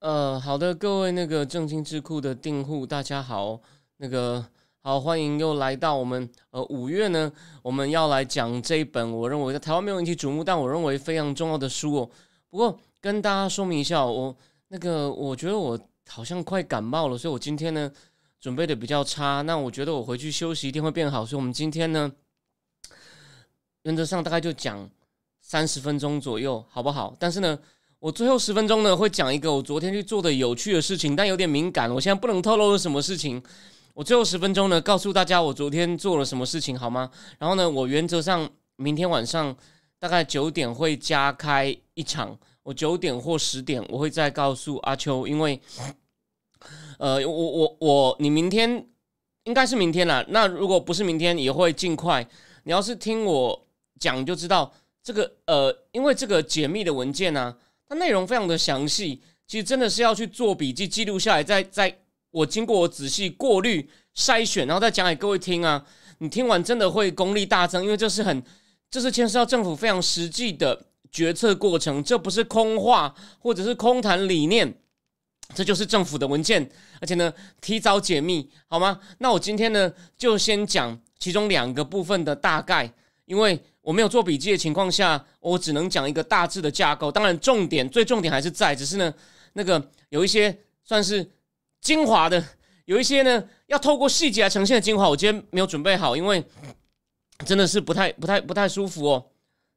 呃，好的，各位那个正经智库的订户，大家好，那个好，欢迎又来到我们呃五月呢，我们要来讲这一本我认为在台湾没有引起瞩目，但我认为非常重要的书哦。不过跟大家说明一下，我那个我觉得我好像快感冒了，所以我今天呢准备的比较差。那我觉得我回去休息一定会变好，所以我们今天呢原则上大概就讲三十分钟左右，好不好？但是呢。我最后十分钟呢，会讲一个我昨天去做的有趣的事情，但有点敏感，我现在不能透露是什么事情。我最后十分钟呢，告诉大家我昨天做了什么事情，好吗？然后呢，我原则上明天晚上大概九点会加开一场，我九点或十点我会再告诉阿秋，因为，呃，我我我，你明天应该是明天了，那如果不是明天，也会尽快。你要是听我讲，就知道这个呃，因为这个解密的文件呢。它内容非常的详细，其实真的是要去做笔记记录下来，再再我经过我仔细过滤筛选，然后再讲给各位听啊。你听完真的会功力大增，因为这是很这是牵涉到政府非常实际的决策过程，这不是空话或者是空谈理念，这就是政府的文件，而且呢提早解密好吗？那我今天呢就先讲其中两个部分的大概，因为。我没有做笔记的情况下，我只能讲一个大致的架构。当然，重点最重点还是在，只是呢，那个有一些算是精华的，有一些呢要透过细节来呈现的精华，我今天没有准备好，因为真的是不太、不太、不太舒服哦。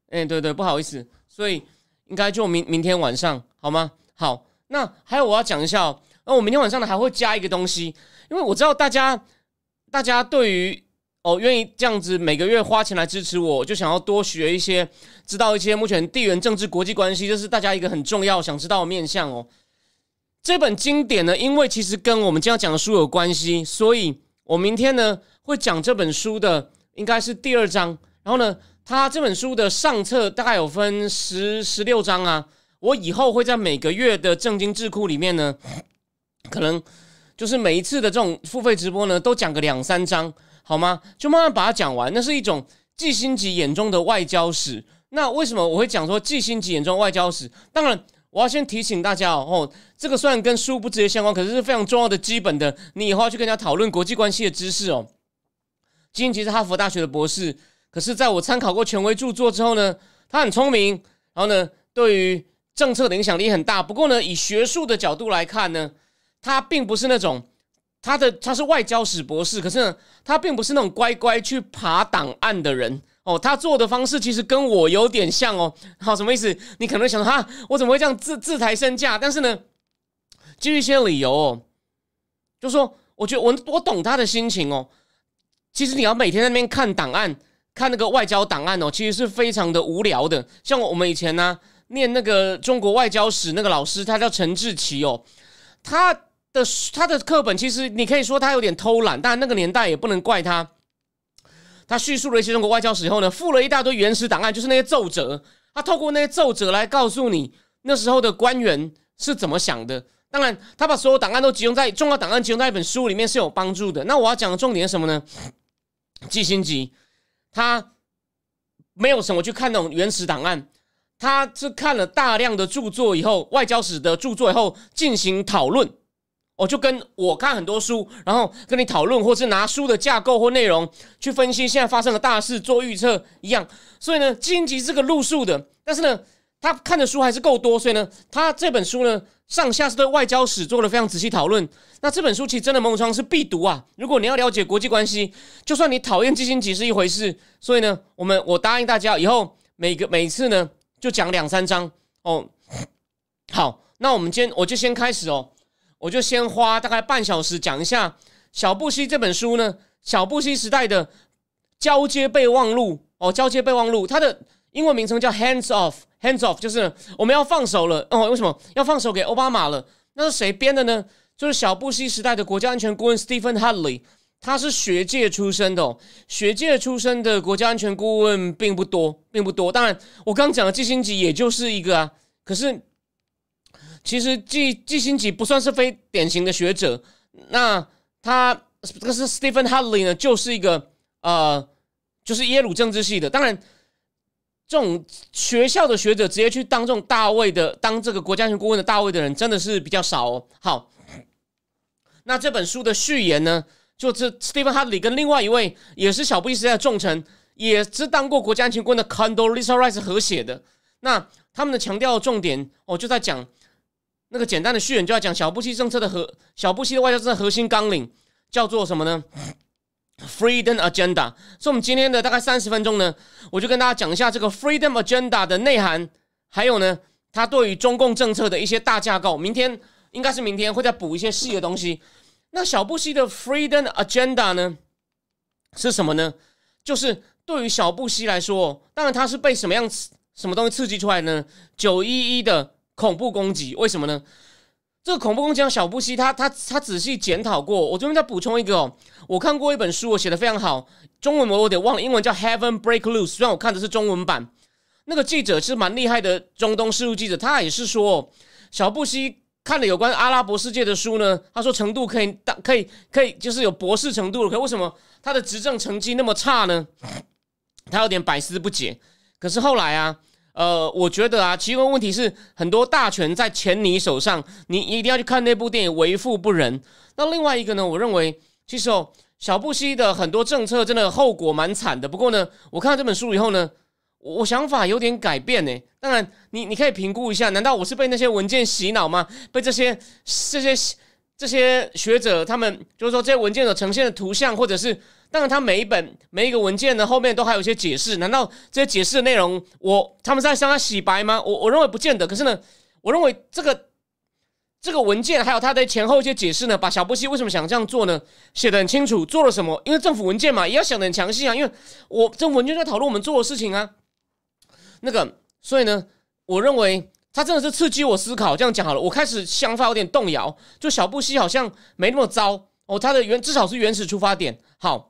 哎，对对，不好意思，所以应该就明明天晚上好吗？好，那还有我要讲一下哦，那我明天晚上呢还会加一个东西，因为我知道大家大家对于。哦，愿意这样子每个月花钱来支持我，就想要多学一些，知道一些目前地缘政治、国际关系，这是大家一个很重要想知道的面向哦。这本经典呢，因为其实跟我们今天讲的书有关系，所以我明天呢会讲这本书的应该是第二章。然后呢，它这本书的上册大概有分十十六章啊。我以后会在每个月的正经智库里面呢，可能就是每一次的这种付费直播呢，都讲个两三章。好吗？就慢慢把它讲完。那是一种季星吉眼中的外交史。那为什么我会讲说季星吉眼中外交史？当然，我要先提醒大家哦，这个虽然跟书不直接相关，可是是非常重要的基本的，你以后要去跟人家讨论国际关系的知识哦。金星吉是哈佛大学的博士，可是在我参考过权威著作之后呢，他很聪明，然后呢，对于政策的影响力很大。不过呢，以学术的角度来看呢，他并不是那种。他的他是外交史博士，可是呢，他并不是那种乖乖去爬档案的人哦。他做的方式其实跟我有点像哦。好，什么意思？你可能会想哈，我怎么会这样自自抬身价？但是呢，基于一些理由哦，就说我觉得我我懂他的心情哦。其实你要每天在那边看档案，看那个外交档案哦，其实是非常的无聊的。像我们以前呢，念那个中国外交史那个老师，他叫陈志奇哦，他。的他的课本其实你可以说他有点偷懒，但那个年代也不能怪他。他叙述了一些中国外交史以后呢，附了一大堆原始档案，就是那些奏折。他透过那些奏折来告诉你那时候的官员是怎么想的。当然，他把所有档案都集中在重要档案集中在一本书里面是有帮助的。那我要讲的重点是什么呢？季星吉他没有什么去看那种原始档案，他是看了大量的著作以后，外交史的著作以后进行讨论。我就跟我看很多书，然后跟你讨论，或是拿书的架构或内容去分析现在发生的大事，做预测一样。所以呢，基辛吉是个路数的，但是呢，他看的书还是够多，所以呢，他这本书呢，上下是对外交史做了非常仔细讨论。那这本书其实真的某种程度是必读啊！如果你要了解国际关系，就算你讨厌基辛吉是一回事。所以呢，我们我答应大家，以后每个每次呢，就讲两三章哦。好，那我们今天我就先开始哦。我就先花大概半小时讲一下小布希这本书呢，小布希时代的交接备忘录哦，交接备忘录，它的英文名称叫 Hands Off，Hands Off 就是我们要放手了哦。为什么要放手给奥巴马了？那是谁编的呢？就是小布希时代的国家安全顾问 Stephen Hadley，他是学界出身的，学界出身的国家安全顾问并不多，并不多。当然，我刚讲的季星吉也就是一个啊。可是，其实季季星吉不算是非典型的学者。那他这个是 Stephen Hadley 呢，就是一个呃，就是耶鲁政治系的。当然。这种学校的学者直接去当这种大卫的，当这个国家安全顾问的大卫的人，真的是比较少哦。好，那这本书的序言呢，就这 Stephen Hadley 跟另外一位也是小布什时代的重臣，也是当过国家安全顾问的 Condoleezza Rice 合写的。那他们的强调重点哦，就在讲那个简单的序言，就要讲小布希政策的核，小布希的外交政策核心纲领叫做什么呢？Freedom Agenda，所以我们今天的大概三十分钟呢，我就跟大家讲一下这个 Freedom Agenda 的内涵，还有呢，它对于中共政策的一些大架构。明天应该是明天会再补一些细的东西。那小布希的 Freedom Agenda 呢，是什么呢？就是对于小布希来说，当然他是被什么样什么东西刺激出来呢？九一一的恐怖攻击，为什么呢？这个恐怖攻击，小布希他他他仔细检讨过。我这边再补充一个哦，我看过一本书，我写的非常好，中文我有点忘了，英文叫《Heaven Break Loose》。虽然我看的是中文版，那个记者是蛮厉害的中东事务记者，他也是说，小布希看了有关阿拉伯世界的书呢，他说程度可以当可以可以就是有博士程度了，可为什么他的执政成绩那么差呢？他有点百思不解。可是后来啊。呃，我觉得啊，其中问题是很多大权在前你手上，你一定要去看那部电影《为富不仁》。那另外一个呢，我认为其实哦，小布希的很多政策真的后果蛮惨的。不过呢，我看了这本书以后呢，我想法有点改变呢。当然，你你可以评估一下，难道我是被那些文件洗脑吗？被这些这些这些学者他们就是说这些文件所呈现的图像，或者是？当然，他每一本每一个文件呢，后面都还有一些解释。难道这些解释的内容，我他们在向他洗白吗？我我认为不见得。可是呢，我认为这个这个文件还有它的前后一些解释呢，把小布希为什么想这样做呢，写的很清楚，做了什么？因为政府文件嘛，也要想的很详细啊。因为我政府文件在讨论我们做的事情啊。那个，所以呢，我认为他真的是刺激我思考。这样讲好了，我开始想法有点动摇。就小布希好像没那么糟哦，他的原至少是原始出发点好。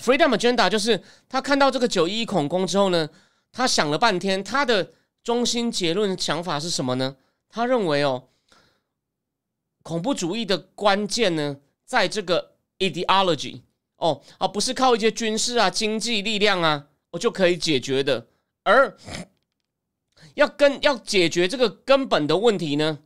Freedom Agenda 就是他看到这个九一恐攻之后呢，他想了半天，他的中心结论想法是什么呢？他认为哦，恐怖主义的关键呢，在这个 ideology 哦，而不是靠一些军事啊、经济力量啊，我就可以解决的，而要跟要解决这个根本的问题呢？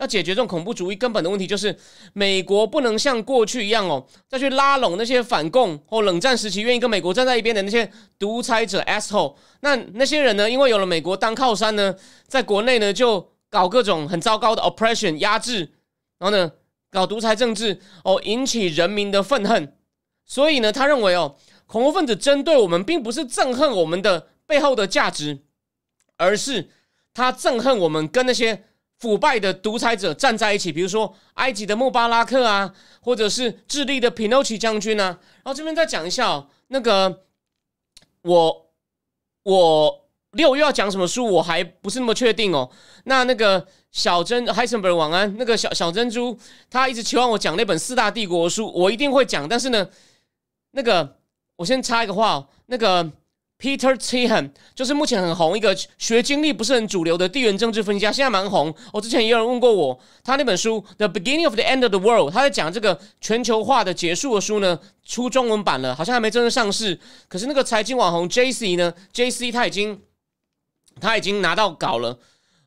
要解决这种恐怖主义根本的问题，就是美国不能像过去一样哦，再去拉拢那些反共或冷战时期愿意跟美国站在一边的那些独裁者 asshole。那那些人呢，因为有了美国当靠山呢，在国内呢就搞各种很糟糕的 oppression 压制，然后呢搞独裁政治哦，引起人民的愤恨。所以呢，他认为哦，恐怖分子针对我们，并不是憎恨我们的背后的价值，而是他憎恨我们跟那些。腐败的独裁者站在一起，比如说埃及的穆巴拉克啊，或者是智利的皮诺奇将军啊。然后这边再讲一下哦，那个我我六月要讲什么书，我还不是那么确定哦。那那个小珍海森伯晚安，那个小小珍珠，他一直期望我讲那本四大帝国书，我一定会讲。但是呢，那个我先插一个话哦，那个。Peter Tihan 就是目前很红一个学经历不是很主流的地缘政治分析家，现在蛮红。我之前也有人问过我，他那本书《The Beginning of the End of the World》，他在讲这个全球化的结束的书呢，出中文版了，好像还没真正上市。可是那个财经网红 JC 呢，JC 他已经他已经拿到稿了。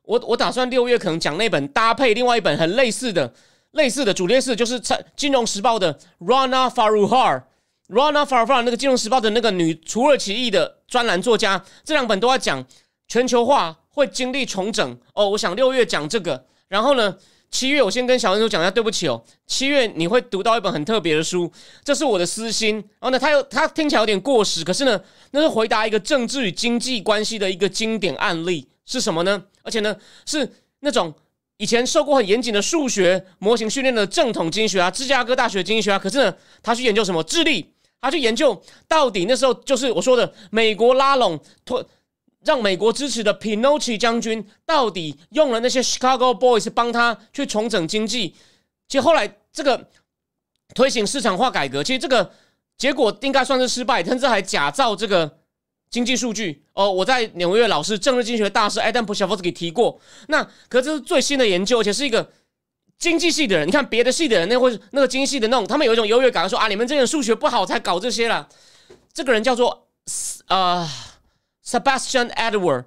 我我打算六月可能讲那本搭配另外一本很类似的类似的主列式，就是《金融时报》的 Rana Faruhar。Rana Farfar 那个《金融时报》的那个女土耳其裔的专栏作家，这两本都要讲全球化会经历重整哦。我想六月讲这个，然后呢，七月我先跟小恩叔讲一下，对不起哦，七月你会读到一本很特别的书，这是我的私心。然后呢，他又他听起来有点过时，可是呢，那是回答一个政治与经济关系的一个经典案例是什么呢？而且呢，是那种以前受过很严谨的数学模型训练的正统经济学啊，芝加哥大学经济学啊，可是呢，他去研究什么智力。他去研究到底那时候就是我说的美国拉拢托让美国支持的 Pinochet 将军到底用了那些 Chicago Boys 帮他去重整经济，其实后来这个推行市场化改革，其实这个结果应该算是失败，甚至还假造这个经济数据。哦，我在纽约老师政治经济学大师艾登普肖夫斯基提过。那可这是最新的研究，而且是一个经济系的人。你看别的系的人，那会那个经济系的那种，他们有一种优越感，说啊，你们这点数学不好才搞这些了。这个人叫做呃 Sebastian Edward。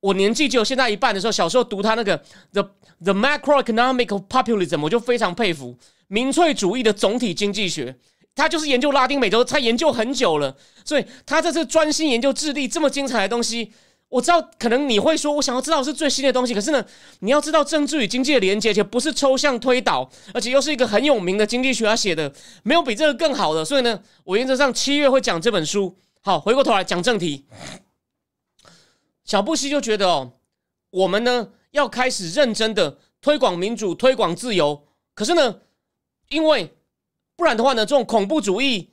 我年纪只有现在一半的时候，小时候读他那个 The The Macroeconomic of Populism，我就非常佩服民粹主义的总体经济学。他就是研究拉丁美洲，他研究很久了，所以他这次专心研究智利这么精彩的东西。我知道可能你会说，我想要知道是最新的东西，可是呢，你要知道政治与经济的连接，且不是抽象推导，而且又是一个很有名的经济学家写的，没有比这个更好的。所以呢，我原则上七月会讲这本书。好，回过头来讲正题。小布希就觉得哦，我们呢要开始认真的推广民主、推广自由。可是呢，因为不然的话呢，这种恐怖主义、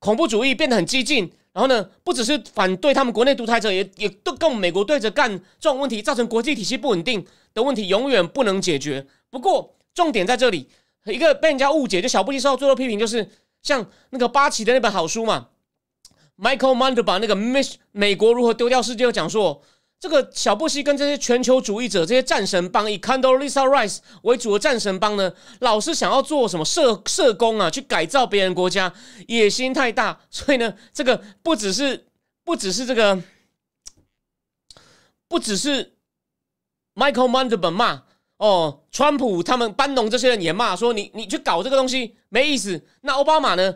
恐怖主义变得很激进，然后呢，不只是反对他们国内独裁者，也也都跟美国对着干，这种问题造成国际体系不稳定的问题，永远不能解决。不过重点在这里，一个被人家误解，就小布希受到最多批评，就是像那个巴奇的那本好书嘛。，Michael m a n d e r 把那个 Miss 美国如何丢掉世界讲说，这个小布希跟这些全球主义者、这些战神帮以 Condoleezza Rice 为主的战神帮呢，老是想要做什么社社工啊，去改造别人国家，野心太大。所以呢，这个不只是 不只是这个，不只是 Michael Munder 本骂哦，川普他们班农这些人也骂说，你你去搞这个东西没意思。那奥巴马呢？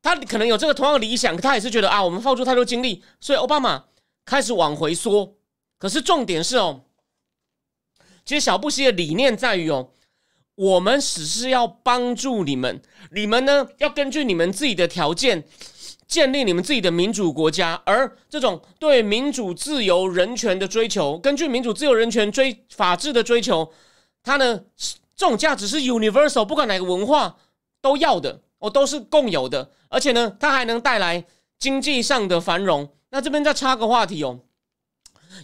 他可能有这个同样的理想，他也是觉得啊，我们付出太多精力，所以奥巴马开始往回缩。可是重点是哦，其实小布希的理念在于哦，我们只是要帮助你们，你们呢要根据你们自己的条件建立你们自己的民主国家，而这种对民主、自由、人权的追求，根据民主、自由、人权追法治的追求，它呢这种价值是 universal，不管哪个文化都要的。哦，都是共有的，而且呢，它还能带来经济上的繁荣。那这边再插个话题哦，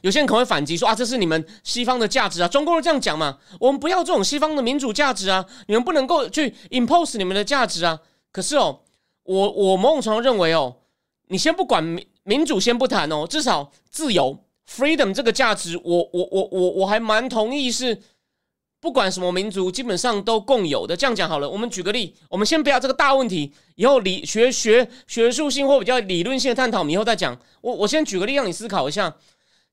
有些人可能会反击说啊，这是你们西方的价值啊，中国人这样讲嘛，我们不要这种西方的民主价值啊，你们不能够去 impose 你们的价值啊。可是哦，我我某种程度认为哦，你先不管民民主，先不谈哦，至少自由 freedom 这个价值，我我我我我还蛮同意是。不管什么民族，基本上都共有的。这样讲好了，我们举个例，我们先不要这个大问题，以后理学学学术性或比较理论性的探讨，我们以后再讲。我我先举个例让你思考一下。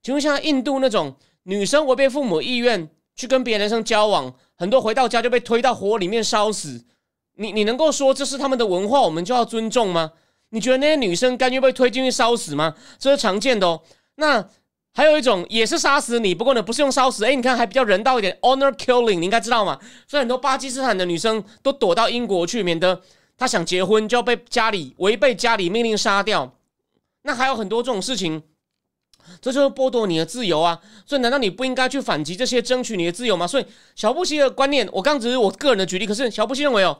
请问像印度那种女生违背父母意愿去跟别的男生交往，很多回到家就被推到火里面烧死，你你能够说这是他们的文化，我们就要尊重吗？你觉得那些女生甘愿被推进去烧死吗？这是常见的哦。那。还有一种也是杀死你，不过呢不是用烧死，哎，你看还比较人道一点，honor killing，你应该知道嘛。所以很多巴基斯坦的女生都躲到英国去，免得她想结婚就要被家里违背家里命令杀掉。那还有很多这种事情，这就是剥夺你的自由啊。所以难道你不应该去反击这些，争取你的自由吗？所以小布希的观念，我刚只是我个人的举例，可是小布希认为哦，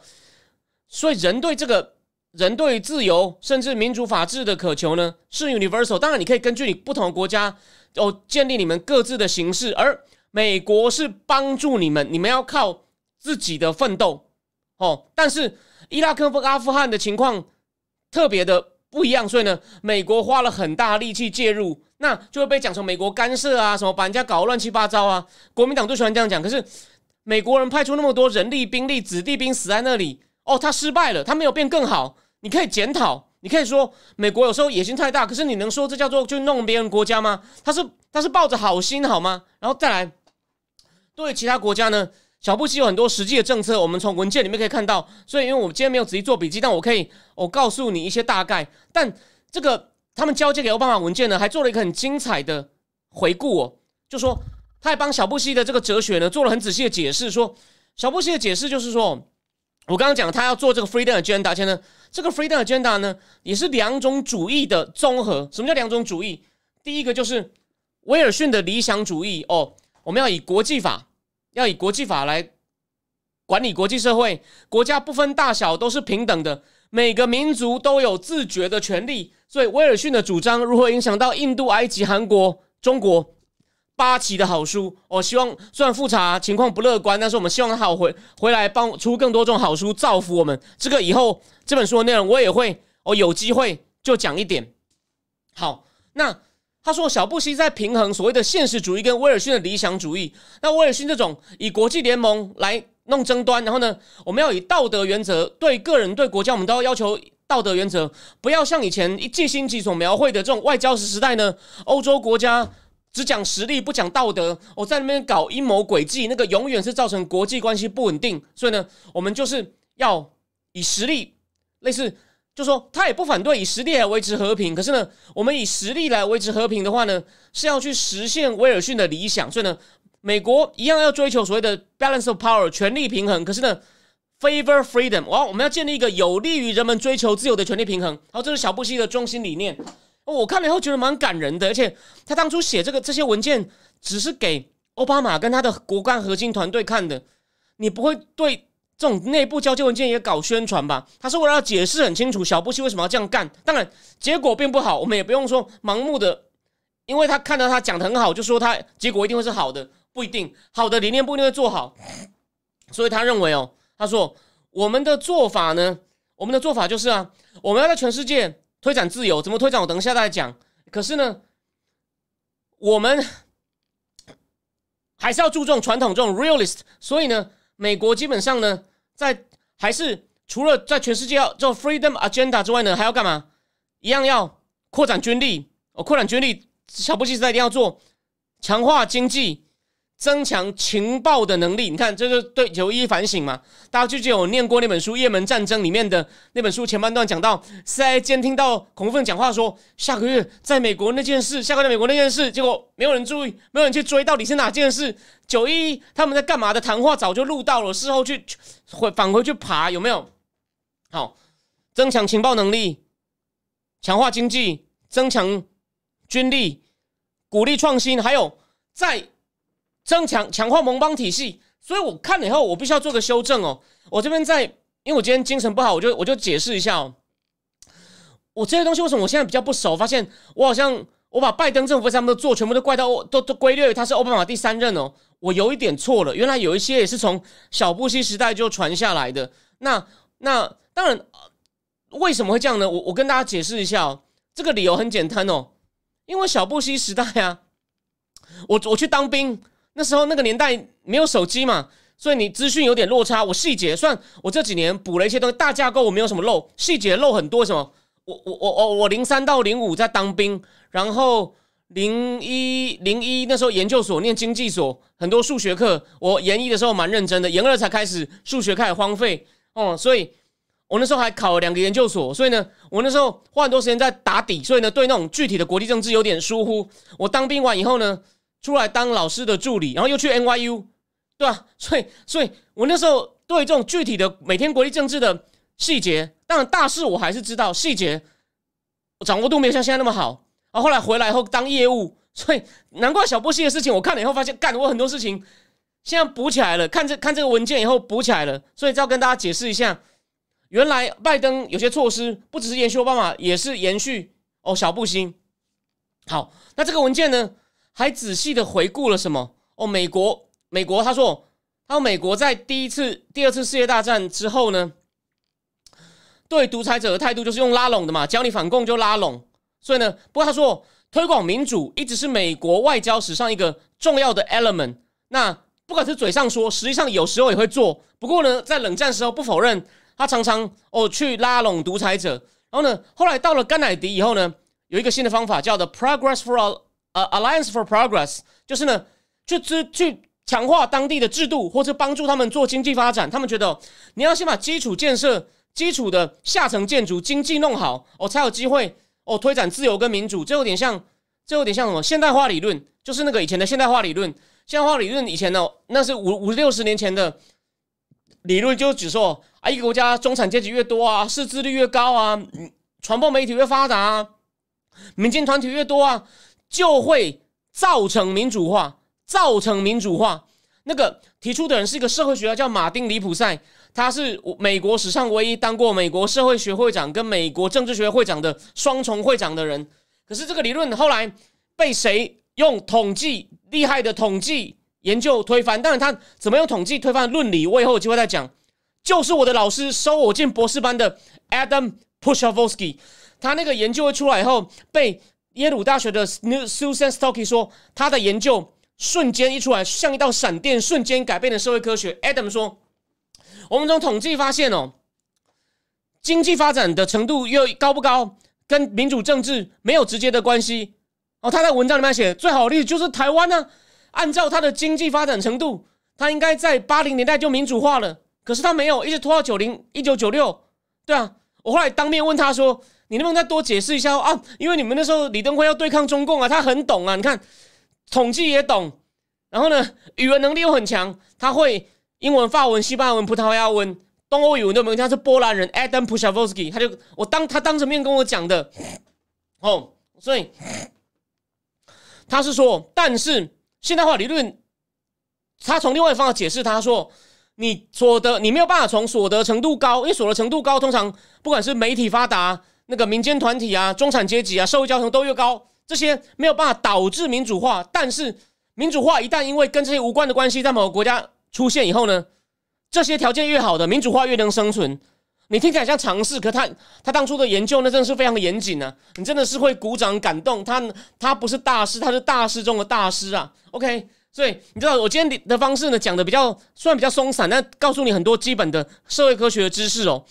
所以人对这个。人对自由甚至民主法治的渴求呢，是 universal。当然，你可以根据你不同的国家哦，建立你们各自的形式。而美国是帮助你们，你们要靠自己的奋斗哦。但是伊拉克和阿富汗的情况特别的不一样，所以呢，美国花了很大力气介入，那就会被讲成美国干涉啊，什么把人家搞乱七八糟啊。国民党最喜欢这样讲。可是美国人派出那么多人力兵力，子弟兵死在那里，哦，他失败了，他没有变更好。你可以检讨，你可以说美国有时候野心太大，可是你能说这叫做去弄别人国家吗？他是他是抱着好心好吗？然后再来，对其他国家呢，小布希有很多实际的政策，我们从文件里面可以看到。所以，因为我今天没有仔细做笔记，但我可以我告诉你一些大概。但这个他们交接给奥巴马文件呢，还做了一个很精彩的回顾哦，就说他还帮小布希的这个哲学呢做了很仔细的解释，说小布希的解释就是说。我刚刚讲他要做这个 freedom agenda，而且呢，这个 freedom agenda 呢也是两种主义的综合。什么叫两种主义？第一个就是威尔逊的理想主义哦，我们要以国际法，要以国际法来管理国际社会，国家不分大小都是平等的，每个民族都有自觉的权利。所以威尔逊的主张如何影响到印度、埃及、韩国、中国？八旗的好书。我希望虽然复查情况不乐观，但是我们希望他好回回来帮出更多这种好书，造福我们。这个以后这本书的内容我也会，我有机会就讲一点。好，那他说小布希在平衡所谓的现实主义跟威尔逊的理想主义。那威尔逊这种以国际联盟来弄争端，然后呢，我们要以道德原则对个人对国家，我们都要要求。道德原则不要像以前一季星级所描绘的这种外交时时代呢，欧洲国家只讲实力不讲道德，我在那边搞阴谋诡计，那个永远是造成国际关系不稳定。所以呢，我们就是要以实力，类似就说他也不反对以实力来维持和平，可是呢，我们以实力来维持和平的话呢，是要去实现威尔逊的理想。所以呢，美国一样要追求所谓的 balance of power 权力平衡，可是呢。Favor freedom，哇！我们要建立一个有利于人们追求自由的权利平衡。好，这是小布希的中心理念。我看了以后觉得蛮感人的，而且他当初写这个这些文件只是给奥巴马跟他的国干核心团队看的。你不会对这种内部交接文件也搞宣传吧？他是为了要解释很清楚小布希为什么要这样干。当然结果并不好，我们也不用说盲目的，因为他看到他讲的很好，就说他结果一定会是好的，不一定好的理念不一定会做好。所以他认为哦。他说：“我们的做法呢？我们的做法就是啊，我们要在全世界推展自由。怎么推展？我等一下再讲。可是呢，我们还是要注重传统这种 realist。所以呢，美国基本上呢，在还是除了在全世界要做 freedom agenda 之外呢，还要干嘛？一样要扩展军力。哦，扩展军力，小布希时代一定要做强化经济。”增强情报的能力，你看，这就对有一反省嘛。大家记得有念过那本书《也门战争》里面的那本书前半段讲到，CIA 监听到恐怖分子讲话说，下个月在美国那件事，下个月美国那件事，结果没有人注意，没有人去追，到底是哪件事？九一他们在干嘛的谈话早就录到了，事后去回返回去爬有没有？好，增强情报能力，强化经济，增强军力，鼓励创新，还有在。增强强化盟邦体系，所以我看了以后，我必须要做个修正哦。我这边在，因为我今天精神不好，我就我就解释一下哦。我这些东西为什么我现在比较不熟？发现我好像我把拜登政府他们的做全部都怪到都都归类他是奥巴马第三任哦。我有一点错了，原来有一些也是从小布希时代就传下来的。那那当然，为什么会这样呢？我我跟大家解释一下哦。这个理由很简单哦，因为小布希时代啊，我我去当兵。那时候那个年代没有手机嘛，所以你资讯有点落差。我细节算我这几年补了一些东西，大架构我没有什么漏，细节漏很多。什么？我我我我我零三到零五在当兵，然后零一零一那时候研究所念经济所，很多数学课。我研一的时候蛮认真的，研二才开始数学开始荒废哦，所以我那时候还考了两个研究所，所以呢，我那时候花很多时间在打底，所以呢，对那种具体的国际政治有点疏忽。我当兵完以后呢。出来当老师的助理，然后又去 NYU，对吧？所以，所以我那时候对这种具体的每天国际政治的细节，当然大事我还是知道，细节掌握度没有像现在那么好。然后来回来以后当业务，所以难怪小波西的事情，我看了以后发现，干我很多事情现在补起来了。看这看这个文件以后补起来了，所以要跟大家解释一下，原来拜登有些措施不只是延续奥巴马，也是延续哦小布希。好，那这个文件呢？还仔细的回顾了什么？哦，美国，美国，他说，他说美国在第一次、第二次世界大战之后呢，对独裁者的态度就是用拉拢的嘛，只要你反共就拉拢。所以呢，不过他说，推广民主一直是美国外交史上一个重要的 element。那不管是嘴上说，实际上有时候也会做。不过呢，在冷战时候不否认，他常常哦去拉拢独裁者。然后呢，后来到了甘乃迪以后呢，有一个新的方法叫做 Progress for All。呃，Alliance for Progress 就是呢，去支去强化当地的制度，或者帮助他们做经济发展。他们觉得你要先把基础建设、基础的下层建筑、经济弄好，哦，才有机会哦推展自由跟民主。这有点像，这有点像什么现代化理论？就是那个以前的现代化理论。现代化理论以前呢，那是五五六十年前的理论，就只说啊，一个国家中产阶级越多啊，识字率越高啊，传播媒体越发达啊，民间团体越多啊。就会造成民主化，造成民主化。那个提出的人是一个社会学家，叫马丁·里普塞，他是美国史上唯一当过美国社会学会长跟美国政治学会长的双重会长的人。可是这个理论后来被谁用统计厉害的统计研究推翻。当然，他怎么用统计推翻论理，我以后有机会再讲。就是我的老师收我进博士班的 Adam Pushovsky，他那个研究会出来以后，被耶鲁大学的 Susan Stocky 说他的研究瞬间一出来，像一道闪电，瞬间改变了社会科学。Adam 说，我们从统计发现哦，经济发展的程度又高不高，跟民主政治没有直接的关系。哦，他在文章里面写最好的例子就是台湾呢，按照他的经济发展程度，他应该在八零年代就民主化了。可是他没有，一直拖到九零一九九六，对啊，我后来当面问他说：“你能不能再多解释一下啊？因为你们那时候李登辉要对抗中共啊，他很懂啊，你看统计也懂，然后呢，语文能力又很强，他会英文、法文、西班牙文、葡萄牙文、东欧语文都没问题。他是波兰人，Adam Pushavsky，他就我当他当着面跟我讲的，哦，所以他是说，但是现代化理论，他从另外一方解释，他说。你所得，你没有办法从所得程度高，因为所得程度高，通常不管是媒体发达、那个民间团体啊、中产阶级啊、社会交通都越高，这些没有办法导致民主化。但是民主化一旦因为跟这些无关的关系在某个国家出现以后呢，这些条件越好的民主化越能生存。你听起来像尝试，可他他当初的研究那真的是非常的严谨呢，你真的是会鼓掌感动。他他不是大师，他是大师中的大师啊。OK。所以你知道，我今天的方式呢，讲的比较虽然比较松散，但告诉你很多基本的社会科学的知识哦。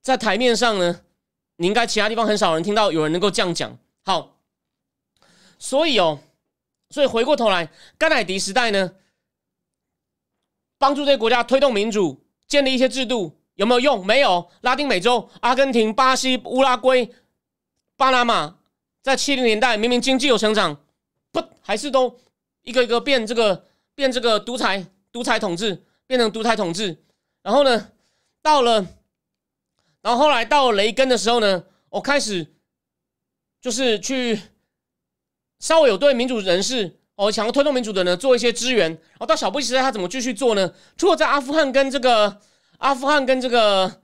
在台面上呢，你应该其他地方很少人听到有人能够这样讲。好，所以哦，所以回过头来，甘乃迪时代呢，帮助这些国家推动民主，建立一些制度，有没有用？没有。拉丁美洲、阿根廷、巴西、乌拉圭、巴拿马，在七零年代明明经济有成长，不还是都。一个一个变这个变这个独裁独裁统治变成独裁统治，然后呢，到了，然后后来到雷根的时候呢，我开始就是去稍微有对民主人士哦想要推动民主的呢做一些支援，然后到小布希时代他怎么继续做呢？除了在阿富汗跟这个阿富汗跟这个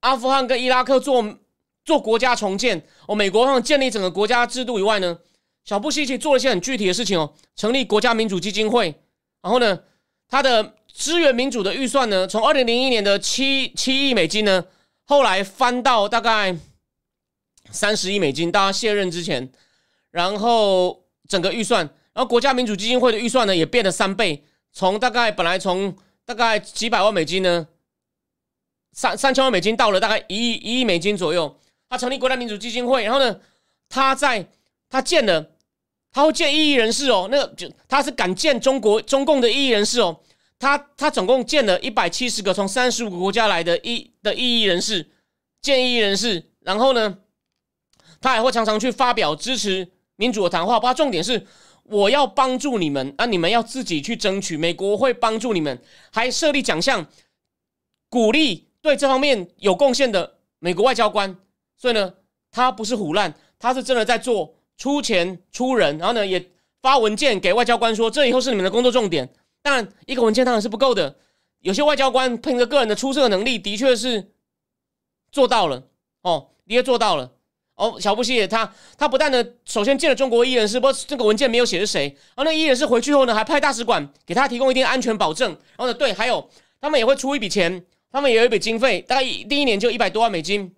阿富汗跟伊拉克做做国家重建，哦美国方建立整个国家制度以外呢？小布希奇做了一些很具体的事情哦，成立国家民主基金会，然后呢，他的支援民主的预算呢，从二零零一年的七七亿美金呢，后来翻到大概三十亿美金，大家卸任之前，然后整个预算，然后国家民主基金会的预算呢，也变了三倍，从大概本来从大概几百万美金呢，三三千万美金到了大概一亿一亿美金左右，他成立国家民主基金会，然后呢，他在他建了。他会建异议人士哦，那个就他是敢建中国中共的异议人士哦。他他总共建了一百七十个从三十五个国家来的异的异议人士，建议人士。然后呢，他还会常常去发表支持民主的谈话。他重点是我要帮助你们啊，你们要自己去争取。美国会帮助你们，还设立奖项，鼓励对这方面有贡献的美国外交官。所以呢，他不是胡乱，他是真的在做。出钱出人，然后呢，也发文件给外交官说，这以后是你们的工作重点。当然，一个文件当然是不够的。有些外交官凭着个人的出色能力，的确是做到了哦，的确做到了哦。小布希他他不但呢，首先见了中国艺人是，不这个文件没有写是谁。然后那艺人是回去后呢，还派大使馆给他提供一定安全保证。然后呢，对，还有他们也会出一笔钱，他们也有一笔经费，大概第一年就一百多万美金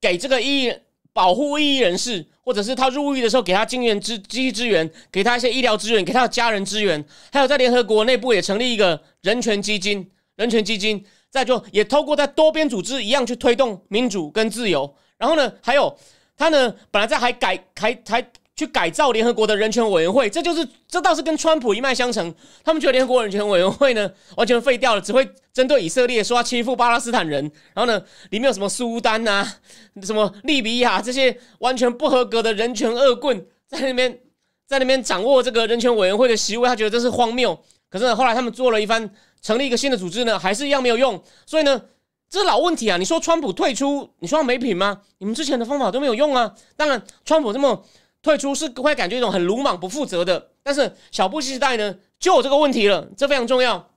给这个艺保护异议人士。或者是他入狱的时候，给他经援支经济支援，给他一些医疗资源，给他的家人支援，还有在联合国内部也成立一个人权基金，人权基金，再就也透过在多边组织一样去推动民主跟自由。然后呢，还有他呢，本来在还改还还。去改造联合国的人权委员会，这就是这倒是跟川普一脉相承。他们觉得联合国人权委员会呢 完全废掉了，只会针对以色列说他欺负巴勒斯坦人。然后呢，里面有什么苏丹啊、什么利比亚这些完全不合格的人权恶棍在那边在那边掌握这个人权委员会的席位，他觉得这是荒谬。可是呢，后来他们做了一番成立一个新的组织呢，还是一样没有用。所以呢，这老问题啊！你说川普退出，你说他没品吗？你们之前的方法都没有用啊！当然，川普这么。退出是会感觉一种很鲁莽、不负责的，但是小布希时代呢就有这个问题了，这非常重要。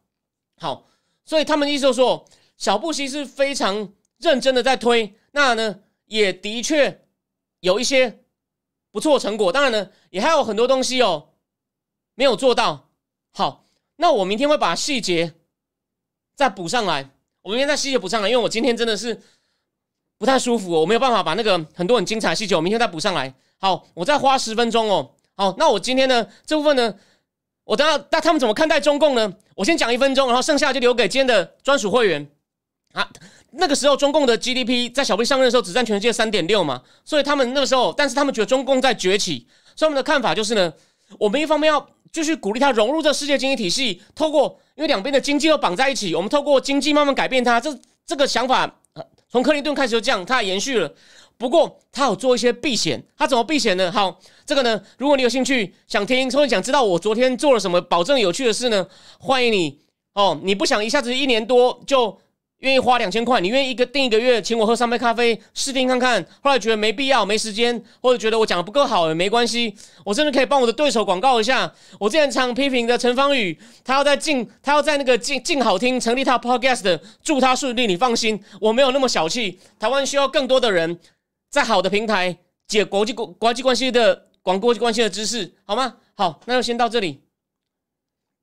好，所以他们意思说，小布希是非常认真的在推，那呢也的确有一些不错的成果。当然呢，也还有很多东西哦没有做到。好，那我明天会把细节再补上来。我明天再细节补上来，因为我今天真的是不太舒服，我没有办法把那个很多很精彩的细节，我明天再补上来。好，我再花十分钟哦。好，那我今天呢这部分呢，我等下那他们怎么看待中共呢？我先讲一分钟，然后剩下就留给今天的专属会员啊。那个时候中共的 GDP 在小贝上任的时候只占全世界三点六嘛，所以他们那个时候，但是他们觉得中共在崛起，所以他们的看法就是呢，我们一方面要继续鼓励他融入这世界经济体系，透过因为两边的经济又绑在一起，我们透过经济慢慢改变它，这这个想法从克林顿开始就这样，它延续了。不过他有做一些避险，他怎么避险呢？好，这个呢，如果你有兴趣想听，或者想知道我昨天做了什么保证有趣的事呢？欢迎你哦，你不想一下子一年多就。愿意花两千块，你愿意一个订一个月，请我喝三杯咖啡试听看看。后来觉得没必要，没时间，或者觉得我讲的不够好也没关系。我甚至可以帮我的对手广告一下。我之前常批评的陈芳宇，他要在静，他要在那个静静好听成立他 podcast，祝他顺利。你放心，我没有那么小气。台湾需要更多的人在好的平台解国际国国际关系的广国际关系的知识，好吗？好，那就先到这里。